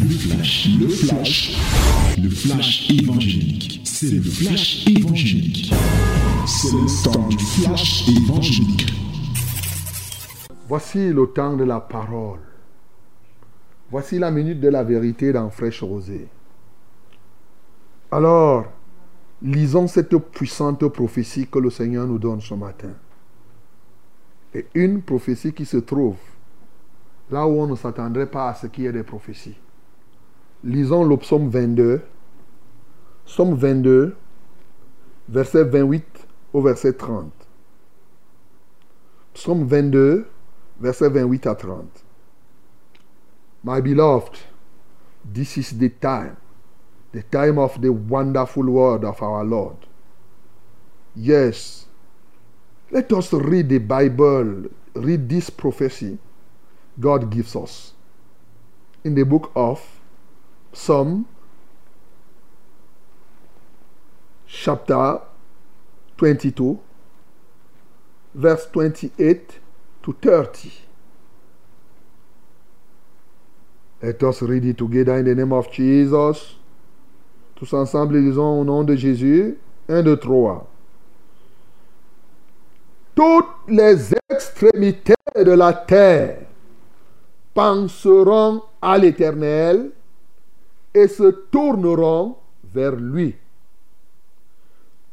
Le flash, le flash, le flash évangélique. C'est le flash évangélique. C'est le temps du flash évangélique. Voici le temps de la parole. Voici la minute de la vérité dans Fraîche Rosée. Alors, lisons cette puissante prophétie que le Seigneur nous donne ce matin. Et une prophétie qui se trouve là où on ne s'attendrait pas à ce qu'il y ait des prophéties. Lisons le psaume 22. Psaume 22, verset 28 au verset 30. Psaume 22, verset 28 à 30. My beloved, this is the time, the time of the wonderful word of our Lord. Yes, let us read the Bible, read this prophecy God gives us. In the book of Psalm, chapter 22, verse 28 to 30. Let us read it together in the name of Jesus. Tous ensemble, lisons au nom de Jésus. Un, deux, trois. Toutes les extrémités de la terre penseront à l'Éternel et se tourneront vers lui.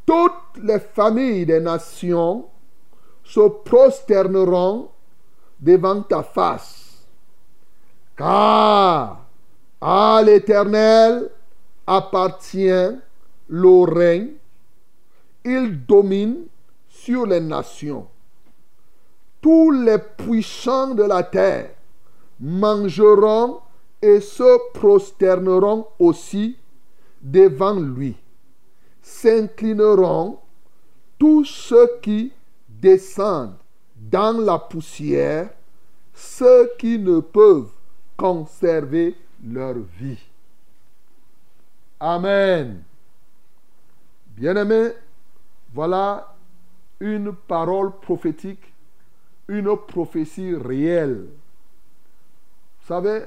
Toutes les familles des nations se prosterneront devant ta face, car à l'Éternel appartient le règne, il domine sur les nations. Tous les puissants de la terre mangeront et se prosterneront aussi devant lui. S'inclineront tous ceux qui descendent dans la poussière, ceux qui ne peuvent conserver leur vie. Amen. Bien-aimés, voilà une parole prophétique, une prophétie réelle vous savez,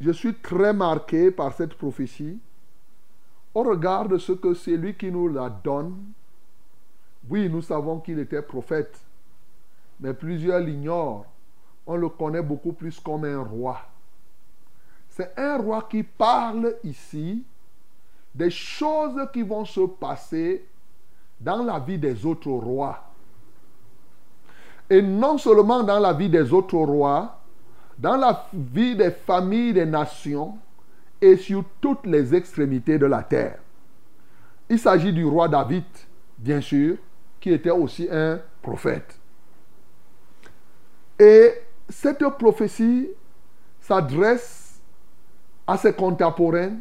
je suis très marqué par cette prophétie. On regarde ce que c'est lui qui nous la donne. Oui, nous savons qu'il était prophète, mais plusieurs l'ignorent. On le connaît beaucoup plus comme un roi. C'est un roi qui parle ici des choses qui vont se passer dans la vie des autres rois. Et non seulement dans la vie des autres rois, dans la vie des familles des nations et sur toutes les extrémités de la terre. Il s'agit du roi David, bien sûr, qui était aussi un prophète. Et cette prophétie s'adresse à ses contemporains,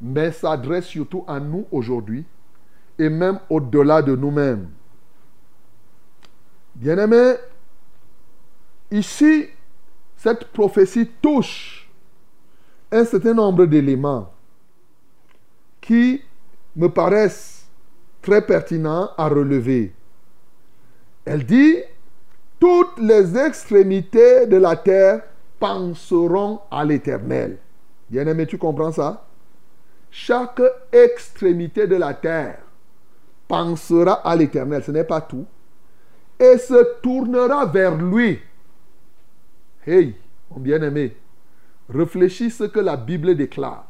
mais s'adresse surtout à nous aujourd'hui et même au-delà de nous-mêmes. Bien-aimés, ici, cette prophétie touche un certain nombre d'éléments qui me paraissent très pertinents à relever. Elle dit, toutes les extrémités de la terre penseront à l'éternel. Bien-aimé, tu comprends ça? Chaque extrémité de la terre pensera à l'éternel, ce n'est pas tout, et se tournera vers lui. Hey, mon bien-aimé, réfléchis ce que la Bible déclare,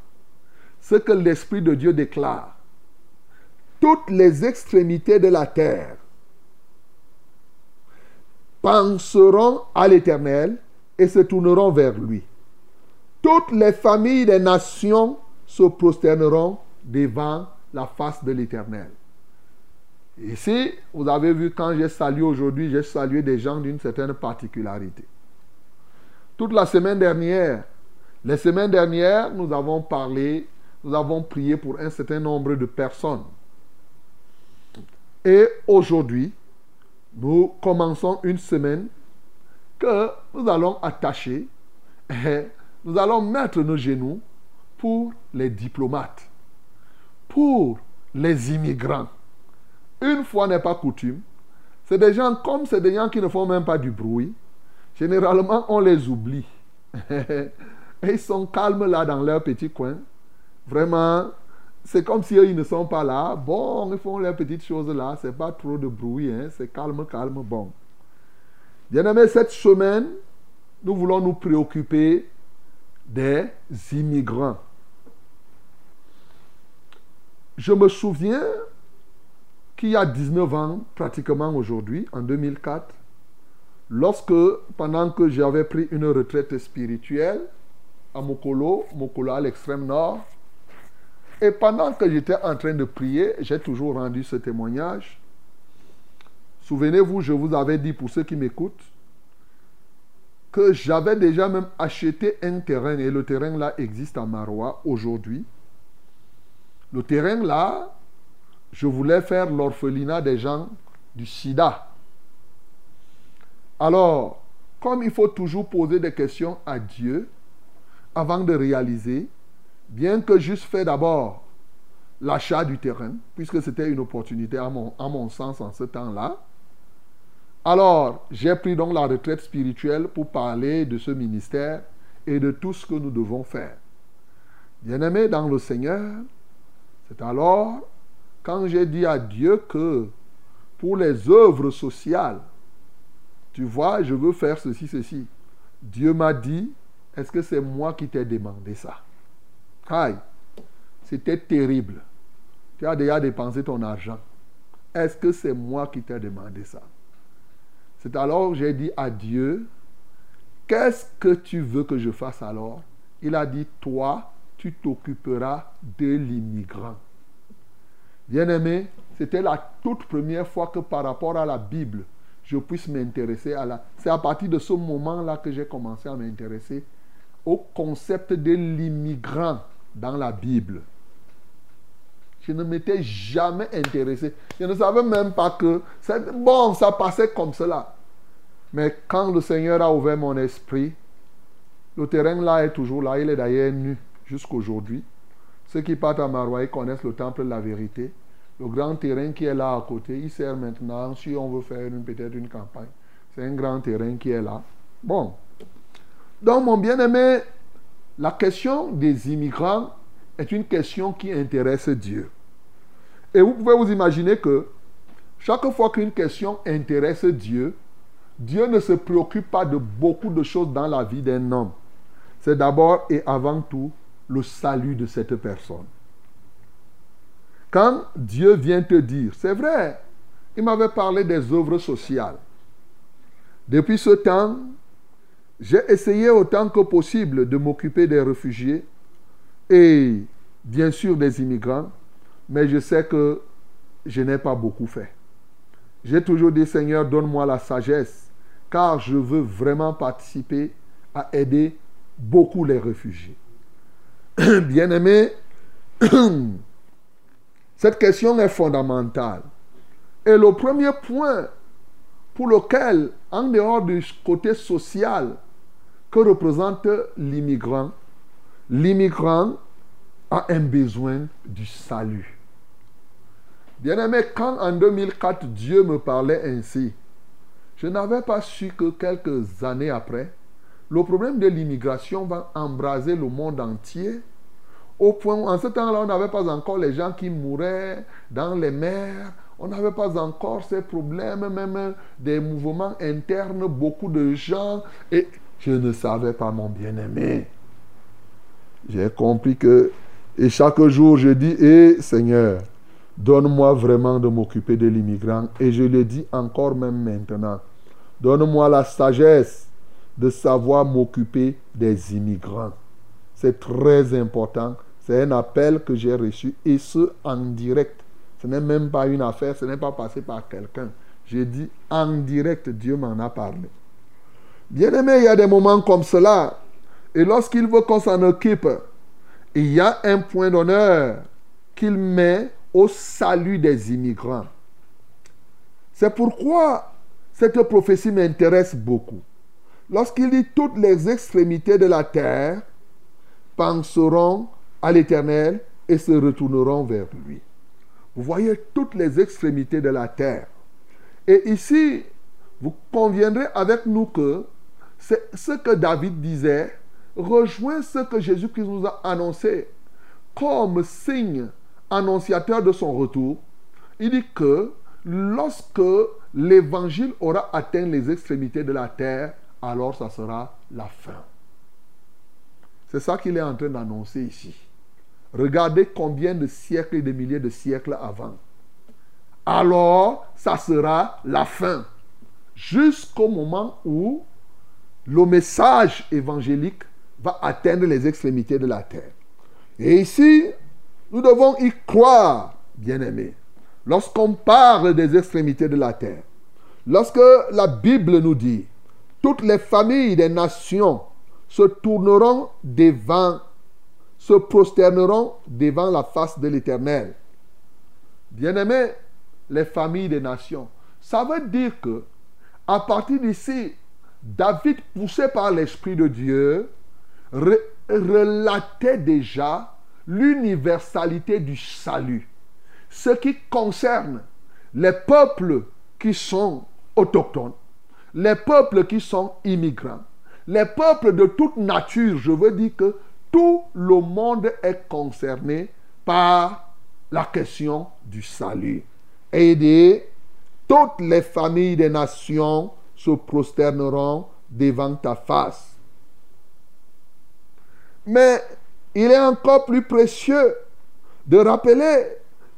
ce que l'Esprit de Dieu déclare. Toutes les extrémités de la terre penseront à l'Éternel et se tourneront vers lui. Toutes les familles des nations se prosterneront devant la face de l'Éternel. Ici, vous avez vu quand j'ai salué aujourd'hui, j'ai salué des gens d'une certaine particularité. Toute la semaine dernière, les semaines dernières, nous avons parlé, nous avons prié pour un certain nombre de personnes. Et aujourd'hui, nous commençons une semaine que nous allons attacher et nous allons mettre nos genoux pour les diplomates, pour les immigrants. Une fois n'est pas coutume, c'est des gens comme c'est des gens qui ne font même pas du bruit, Généralement, on les oublie. Ils sont calmes là dans leur petit coin. Vraiment, c'est comme si eux, ils ne sont pas là. Bon, ils font leurs petites choses là. C'est pas trop de bruit. Hein? C'est calme, calme. Bon. Bien aimé, cette semaine, nous voulons nous préoccuper des immigrants. Je me souviens qu'il y a 19 ans, pratiquement aujourd'hui, en 2004, lorsque, pendant que j'avais pris une retraite spirituelle à Mokolo, Mokolo à l'extrême nord, et pendant que j'étais en train de prier, j'ai toujours rendu ce témoignage. Souvenez-vous, je vous avais dit pour ceux qui m'écoutent, que j'avais déjà même acheté un terrain et le terrain là existe à Marois aujourd'hui. Le terrain là, je voulais faire l'orphelinat des gens du sida. Alors, comme il faut toujours poser des questions à Dieu avant de réaliser, bien que juste fait d'abord l'achat du terrain, puisque c'était une opportunité à mon, sens en ce temps-là, alors j'ai pris donc la retraite spirituelle pour parler de ce ministère et de tout ce que nous devons faire. Bien-aimé dans le Seigneur, c'est alors quand j'ai dit à Dieu que pour les œuvres sociales, tu vois, je veux faire ceci, ceci. Dieu m'a dit, est-ce que c'est moi qui t'ai demandé ça? Aïe, c'était terrible. Tu as déjà dépensé ton argent. Est-ce que c'est moi qui t'ai demandé ça? C'est alors que j'ai dit à Dieu, qu'est-ce que tu veux que je fasse alors? Il a dit, toi, tu t'occuperas de l'immigrant. Bien-aimé, c'était la toute première fois que par rapport à la Bible, je puisse m'intéresser à la... C'est à partir de ce moment-là que j'ai commencé à m'intéresser au concept de l'immigrant dans la Bible. Je ne m'étais jamais intéressé. Je ne savais même pas que... Bon, ça passait comme cela. Mais quand le Seigneur a ouvert mon esprit, le terrain là est toujours là. Il est d'ailleurs nu jusqu'aujourd'hui. Ceux qui partent à Maroua connaissent le temple de la vérité. Le grand terrain qui est là à côté, il sert maintenant si on veut faire peut-être une campagne. C'est un grand terrain qui est là. Bon. Donc, mon bien-aimé, la question des immigrants est une question qui intéresse Dieu. Et vous pouvez vous imaginer que chaque fois qu'une question intéresse Dieu, Dieu ne se préoccupe pas de beaucoup de choses dans la vie d'un homme. C'est d'abord et avant tout le salut de cette personne. Quand Dieu vient te dire, c'est vrai, il m'avait parlé des œuvres sociales. Depuis ce temps, j'ai essayé autant que possible de m'occuper des réfugiés et bien sûr des immigrants, mais je sais que je n'ai pas beaucoup fait. J'ai toujours dit, Seigneur, donne-moi la sagesse, car je veux vraiment participer à aider beaucoup les réfugiés. Bien-aimé, cette question est fondamentale. Et le premier point pour lequel, en dehors du côté social que représente l'immigrant, l'immigrant a un besoin du salut. Bien-aimé, quand en 2004 Dieu me parlait ainsi, je n'avais pas su que quelques années après, le problème de l'immigration va embraser le monde entier au point où, en ce temps-là, on n'avait pas encore les gens qui mouraient dans les mers. On n'avait pas encore ces problèmes, même des mouvements internes, beaucoup de gens. Et je ne savais pas, mon bien-aimé. J'ai compris que, et chaque jour, je dis, eh Seigneur, donne-moi vraiment de m'occuper de l'immigrant. Et je le dis encore même maintenant. Donne-moi la sagesse de savoir m'occuper des immigrants. C'est très important c'est un appel que j'ai reçu et ce en direct. Ce n'est même pas une affaire, ce n'est pas passé par quelqu'un. J'ai dit en direct, Dieu m'en a parlé. Bien aimé, il y a des moments comme cela. Et lorsqu'il veut qu'on s'en occupe, il y a un point d'honneur qu'il met au salut des immigrants. C'est pourquoi cette prophétie m'intéresse beaucoup. Lorsqu'il dit toutes les extrémités de la terre penseront à l'Éternel et se retourneront vers lui. Vous voyez toutes les extrémités de la terre. Et ici, vous conviendrez avec nous que c'est ce que David disait rejoint ce que Jésus-Christ nous a annoncé comme signe annonciateur de son retour. Il dit que lorsque l'évangile aura atteint les extrémités de la terre, alors ça sera la fin. C'est ça qu'il est en train d'annoncer ici. Regardez combien de siècles et de milliers de siècles avant. Alors, ça sera la fin. Jusqu'au moment où le message évangélique va atteindre les extrémités de la terre. Et ici, nous devons y croire, bien-aimés. Lorsqu'on parle des extrémités de la terre, lorsque la Bible nous dit, toutes les familles des nations se tourneront devant, se prosterneront devant la face de l'Éternel. Bien-aimés, les familles des nations. Ça veut dire que, à partir d'ici, David, poussé par l'Esprit de Dieu, relatait déjà l'universalité du salut. Ce qui concerne les peuples qui sont autochtones, les peuples qui sont immigrants, les peuples de toute nature, je veux dire que tout le monde est concerné par la question du salut. Et toutes les familles des nations se prosterneront devant ta face. Mais il est encore plus précieux de rappeler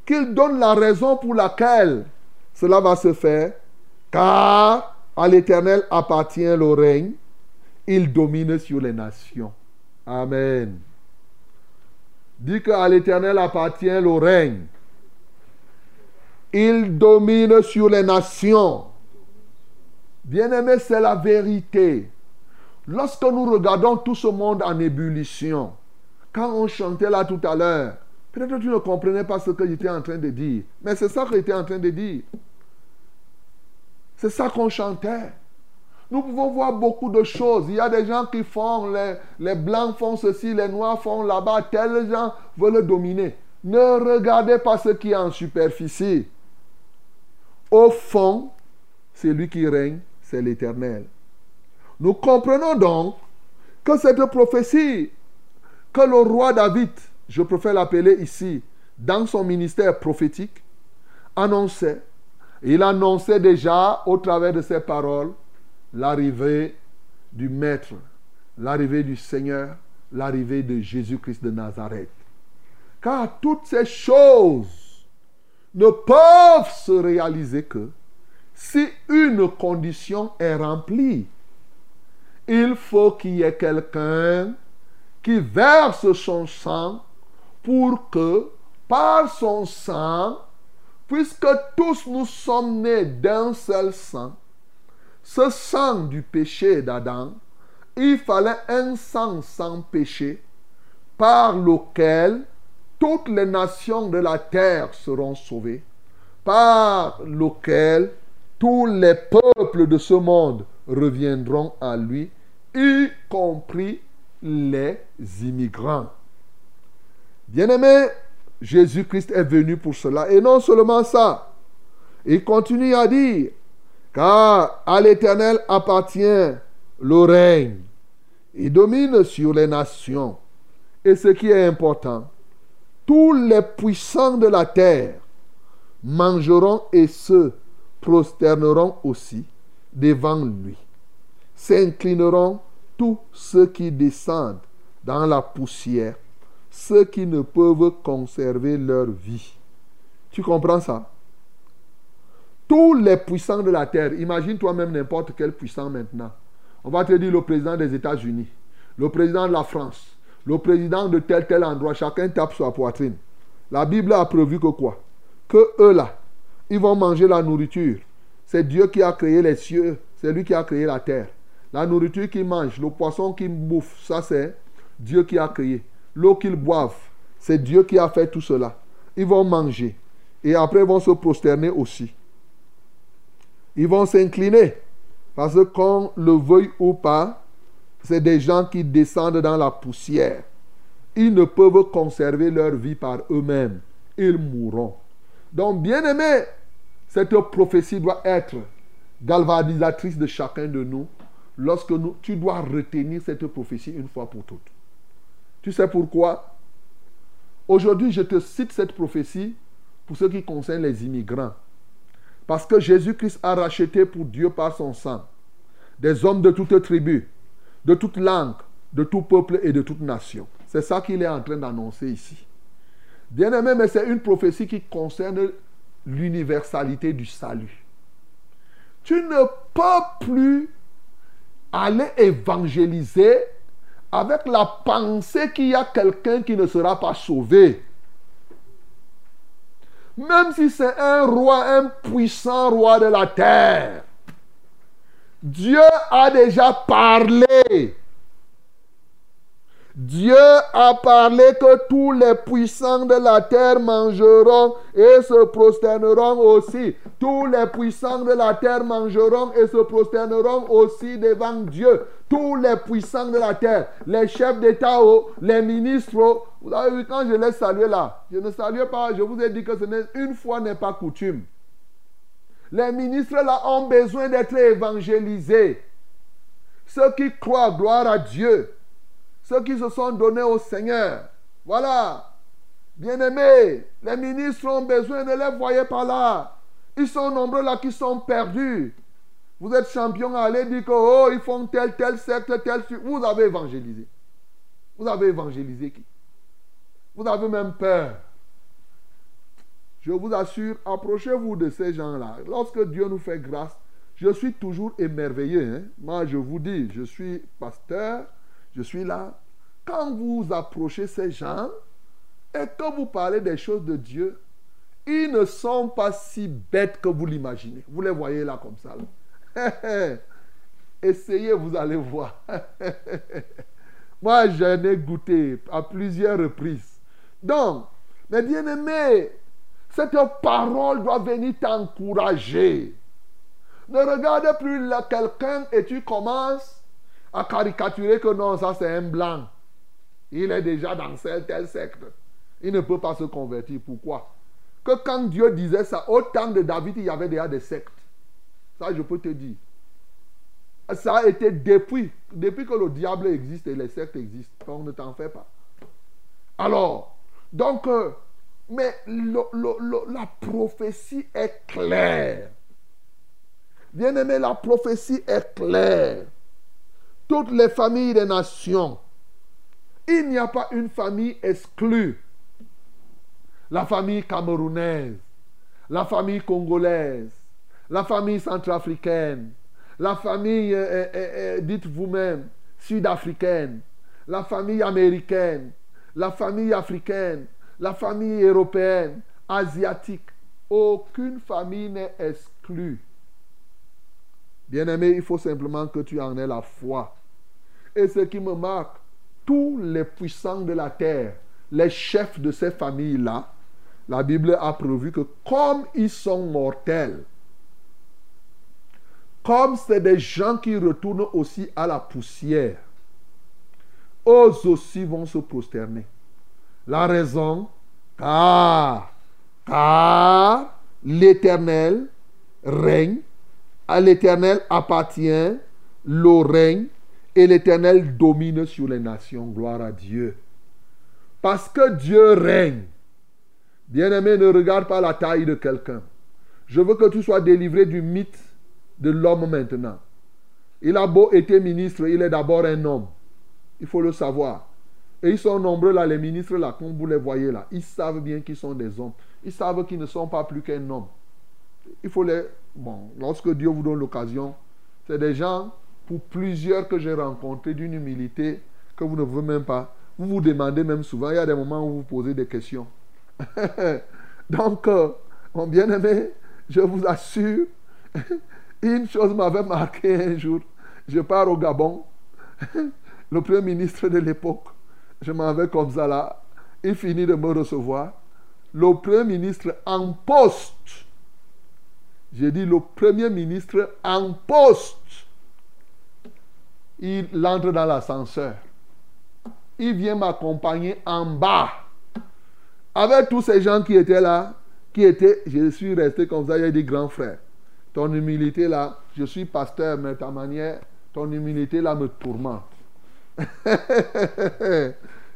qu'il donne la raison pour laquelle cela va se faire, car à l'Éternel appartient le règne, il domine sur les nations. Amen. Dit qu'à l'Éternel appartient le règne. Il domine sur les nations. Bien-aimé, c'est la vérité. Lorsque nous regardons tout ce monde en ébullition, quand on chantait là tout à l'heure, peut-être que tu ne comprenais pas ce que j'étais en train de dire. Mais c'est ça que j'étais en train de dire. C'est ça qu'on chantait. Nous pouvons voir beaucoup de choses. Il y a des gens qui font, les, les blancs font ceci, les noirs font là-bas, tels gens veulent dominer. Ne regardez pas ce qui est en superficie. Au fond, c'est lui qui règne, c'est l'Éternel. Nous comprenons donc que cette prophétie que le roi David, je préfère l'appeler ici, dans son ministère prophétique, annonçait. Il annonçait déjà au travers de ses paroles l'arrivée du Maître, l'arrivée du Seigneur, l'arrivée de Jésus-Christ de Nazareth. Car toutes ces choses ne peuvent se réaliser que si une condition est remplie. Il faut qu'il y ait quelqu'un qui verse son sang pour que par son sang, puisque tous nous sommes nés d'un seul sang, ce sang du péché d'Adam, il fallait un sang sans péché par lequel toutes les nations de la terre seront sauvées, par lequel tous les peuples de ce monde reviendront à lui, y compris les immigrants. Bien-aimé, Jésus-Christ est venu pour cela. Et non seulement ça, il continue à dire, car à l'Éternel appartient le règne. Il domine sur les nations. Et ce qui est important, tous les puissants de la terre mangeront et se prosterneront aussi devant lui, s'inclineront tous ceux qui descendent dans la poussière, ceux qui ne peuvent conserver leur vie. Tu comprends ça? Tous les puissants de la terre, imagine toi-même n'importe quel puissant maintenant. On va te dire le président des États-Unis, le président de la France, le président de tel tel endroit, chacun tape sur la poitrine. La Bible a prévu que quoi? Que eux là, ils vont manger la nourriture. C'est Dieu qui a créé les cieux, c'est lui qui a créé la terre. La nourriture qu'ils mangent, le poisson qu'ils bouffent, ça c'est Dieu qui a créé. L'eau qu'ils boivent, c'est Dieu qui a fait tout cela. Ils vont manger. Et après, ils vont se prosterner aussi ils vont s'incliner. Parce qu'on le veuille ou pas, c'est des gens qui descendent dans la poussière. Ils ne peuvent conserver leur vie par eux-mêmes. Ils mourront. Donc, bien aimé, cette prophétie doit être galvanisatrice de chacun de nous lorsque nous, tu dois retenir cette prophétie une fois pour toutes. Tu sais pourquoi? Aujourd'hui, je te cite cette prophétie pour ce qui concerne les immigrants. Parce que Jésus-Christ a racheté pour Dieu par son sang des hommes de toute tribu, de toute langue, de tout peuple et de toute nation. C'est ça qu'il est en train d'annoncer ici. Bien aimé, mais c'est une prophétie qui concerne l'universalité du salut. Tu ne peux plus aller évangéliser avec la pensée qu'il y a quelqu'un qui ne sera pas sauvé. Même si c'est un roi, un puissant roi de la terre, Dieu a déjà parlé. Dieu a parlé que tous les puissants de la terre mangeront et se prosterneront aussi. Tous les puissants de la terre mangeront et se prosterneront aussi devant Dieu. Tous les puissants de la terre, les chefs d'État, les ministres. Vous avez vu, quand je les salue là, je ne salue pas, je vous ai dit que ce n'est une fois n'est pas coutume. Les ministres là ont besoin d'être évangélisés. Ceux qui croient, gloire à Dieu. Ceux qui se sont donnés au Seigneur. Voilà. Bien-aimés, les ministres ont besoin, ne les voyez pas là. Ils sont nombreux là qui sont perdus. Vous êtes champion, allez dire que oh, ils font tel, tel secte, tel. Vous avez évangélisé. Vous avez évangélisé qui? Vous avez même peur. Je vous assure, approchez-vous de ces gens-là. Lorsque Dieu nous fait grâce, je suis toujours émerveillé. Hein. Moi, je vous dis, je suis pasteur, je suis là. Quand vous approchez ces gens et que vous parlez des choses de Dieu, ils ne sont pas si bêtes que vous l'imaginez. Vous les voyez là comme ça. Essayez, vous allez voir. Moi, j'en ai goûté à plusieurs reprises. Donc, mes bien-aimés, cette parole doit venir t'encourager. Ne regarde plus quelqu'un et tu commences à caricaturer que non, ça c'est un blanc. Il est déjà dans tel, tel secte. Il ne peut pas se convertir. Pourquoi? Que quand Dieu disait ça, au temps de David, il y avait déjà des sectes. Ça, je peux te dire. Ça a été depuis, depuis que le diable existe et les sectes existent. Donc ne t'en fais pas. Alors, donc, euh, mais la prophétie est claire. Bien-aimé, la prophétie est claire. Toutes les familles des nations, il n'y a pas une famille exclue. La famille camerounaise, la famille congolaise, la famille centrafricaine, la famille, euh, euh, euh, dites vous-même, sud-africaine, la famille américaine, la famille africaine, la famille européenne, asiatique, aucune famille n'est exclue. Bien-aimé, il faut simplement que tu en aies la foi. Et ce qui me marque, tous les puissants de la terre, les chefs de ces familles-là, la Bible a prévu que comme ils sont mortels, comme c'est des gens qui retournent aussi à la poussière, eux aussi vont se prosterner. La raison, car, car l'Éternel règne, à l'Éternel appartient le règne, et l'Éternel domine sur les nations. Gloire à Dieu. Parce que Dieu règne. Bien-aimé, ne regarde pas la taille de quelqu'un. Je veux que tu sois délivré du mythe de l'homme maintenant. Il a beau être ministre, il est d'abord un homme. Il faut le savoir. Et ils sont nombreux là, les ministres là, comme vous les voyez là. Ils savent bien qu'ils sont des hommes. Ils savent qu'ils ne sont pas plus qu'un homme. Il faut les... Bon, lorsque Dieu vous donne l'occasion, c'est des gens, pour plusieurs que j'ai rencontrés, d'une humilité que vous ne voulez même pas. Vous vous demandez même souvent, il y a des moments où vous posez des questions. Donc, euh, mon bien-aimé, je vous assure, une chose m'avait marqué un jour. Je pars au Gabon. Le premier ministre de l'époque je m'en vais comme ça là. Il finit de me recevoir. Le premier ministre en poste. J'ai dit le premier ministre en poste. Il entre dans l'ascenseur. Il vient m'accompagner en bas. Avec tous ces gens qui étaient là, qui étaient, je suis resté comme ça, a des grands frères. Ton humilité là, je suis pasteur, mais ta manière, ton humilité là me tourmente.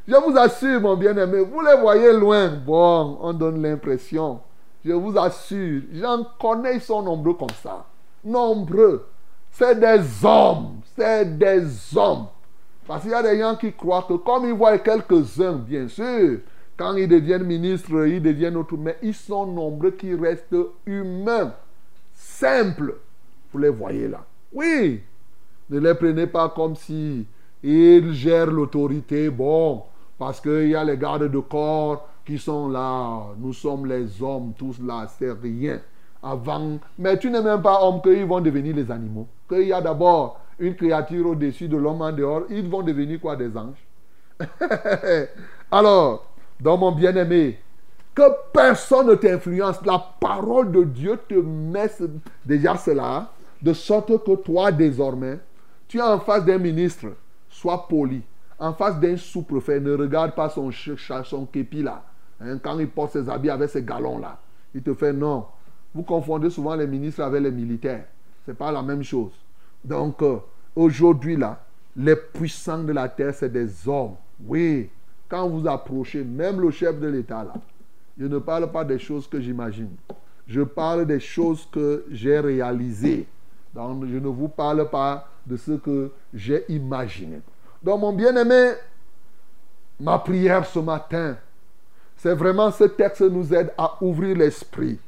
Je vous assure, mon bien-aimé, vous les voyez loin. Bon, on donne l'impression. Je vous assure, j'en connais, ils sont nombreux comme ça. Nombreux. C'est des hommes. C'est des hommes. Parce qu'il y a des gens qui croient que comme ils voient quelques-uns, bien sûr, quand ils deviennent ministres, ils deviennent autres, mais ils sont nombreux qui restent humains, simples. Vous les voyez là. Oui, ne les prenez pas comme si ils gèrent l'autorité. Bon, parce qu'il y a les gardes de corps qui sont là. Nous sommes les hommes, tous là, c'est rien. Avant, mais tu n'es même pas homme qu'ils vont devenir les animaux. Qu'il y a d'abord une créature au-dessus de l'homme en dehors, ils vont devenir quoi des anges? Alors, dans mon bien-aimé, que personne ne t'influence. La parole de Dieu te met déjà cela, de sorte que toi, désormais, tu es en face d'un ministre, sois poli. En face d'un sous-préfet, ne regarde pas son, son képi là. Hein, quand il porte ses habits avec ses galons là. Il te fait non. Vous confondez souvent les ministres avec les militaires. Ce n'est pas la même chose. Donc, euh, aujourd'hui là, les puissants de la terre, c'est des hommes. Oui. Quand vous approchez, même le chef de l'État là, je ne parle pas des choses que j'imagine. Je parle des choses que j'ai réalisées. Donc, je ne vous parle pas de ce que j'ai imaginé. Donc, mon bien-aimé, ma prière ce matin, c'est vraiment ce texte nous aide à ouvrir l'esprit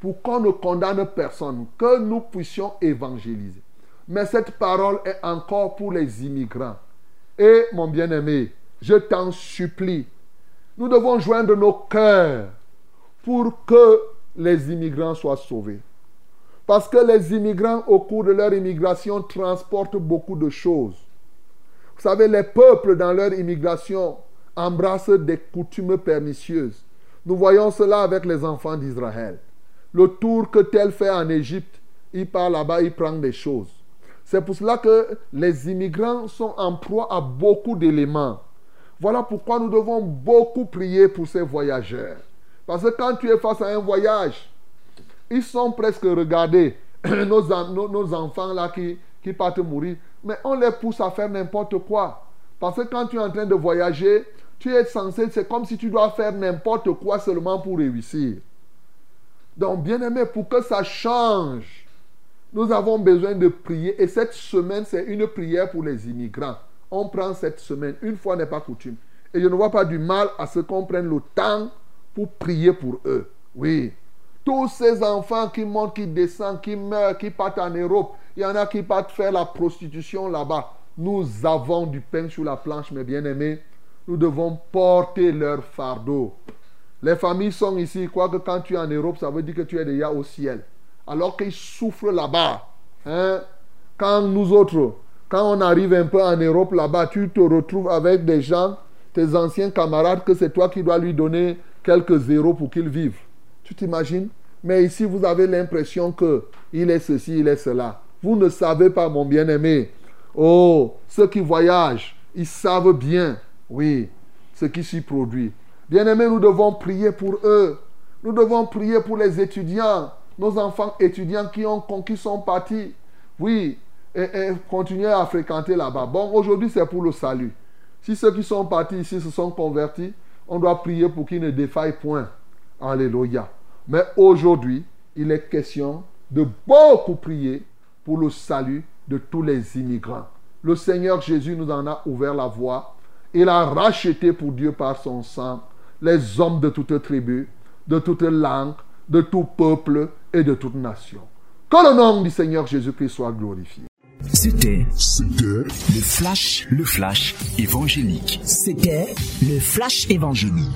pour qu'on ne condamne personne, que nous puissions évangéliser. Mais cette parole est encore pour les immigrants. Et mon bien-aimé, je t'en supplie, nous devons joindre nos cœurs pour que les immigrants soient sauvés. Parce que les immigrants, au cours de leur immigration, transportent beaucoup de choses. Vous savez, les peuples, dans leur immigration, embrassent des coutumes pernicieuses. Nous voyons cela avec les enfants d'Israël. Le tour que tel fait en Égypte, il part là-bas, il prend des choses. C'est pour cela que les immigrants sont en proie à beaucoup d'éléments. Voilà pourquoi nous devons beaucoup prier pour ces voyageurs. Parce que quand tu es face à un voyage, ils sont presque regardés. Nos, enfants là qui, qui partent mourir, mais on les pousse à faire n'importe quoi. Parce que quand tu es en train de voyager, tu es censé, c'est comme si tu dois faire n'importe quoi seulement pour réussir. Donc, bien aimé, pour que ça change, nous avons besoin de prier. Et cette semaine, c'est une prière pour les immigrants. On prend cette semaine. Une fois n'est pas coutume. Et je ne vois pas du mal à ce qu'on prenne le temps pour prier pour eux. Oui. Tous ces enfants qui montent, qui descendent, qui meurent, qui partent en Europe, il y en a qui partent faire la prostitution là-bas. Nous avons du pain sur la planche, mes bien-aimés. Nous devons porter leur fardeau. Les familles sont ici, quoique quand tu es en Europe, ça veut dire que tu es déjà au ciel. Alors qu'ils souffrent là-bas. Hein? Quand nous autres, quand on arrive un peu en Europe là-bas, tu te retrouves avec des gens, tes anciens camarades, que c'est toi qui dois lui donner quelques zéros pour qu'ils vivent. Tu t'imagines? Mais ici, vous avez l'impression que il est ceci, il est cela. Vous ne savez pas, mon bien-aimé. Oh, ceux qui voyagent, ils savent bien, oui, ce qui s'y produit. Bien-aimés, nous devons prier pour eux. Nous devons prier pour les étudiants, nos enfants étudiants qui, ont, qui sont partis. Oui, et, continuer à fréquenter là-bas. Bon, aujourd'hui, c'est pour le salut. Si ceux qui sont partis ici se sont convertis, on doit prier pour qu'ils ne défaillent point. Alléluia. Mais aujourd'hui, il est question de beaucoup prier pour le salut de tous les immigrants. Le Seigneur Jésus nous en a ouvert la voie. Il a racheté pour Dieu par son sang les hommes de toute tribu, de toute langue, de tout peuple et de toute nation. Que le nom du Seigneur Jésus-Christ soit glorifié. C'était le flash, le flash évangélique. C'était le flash évangélique.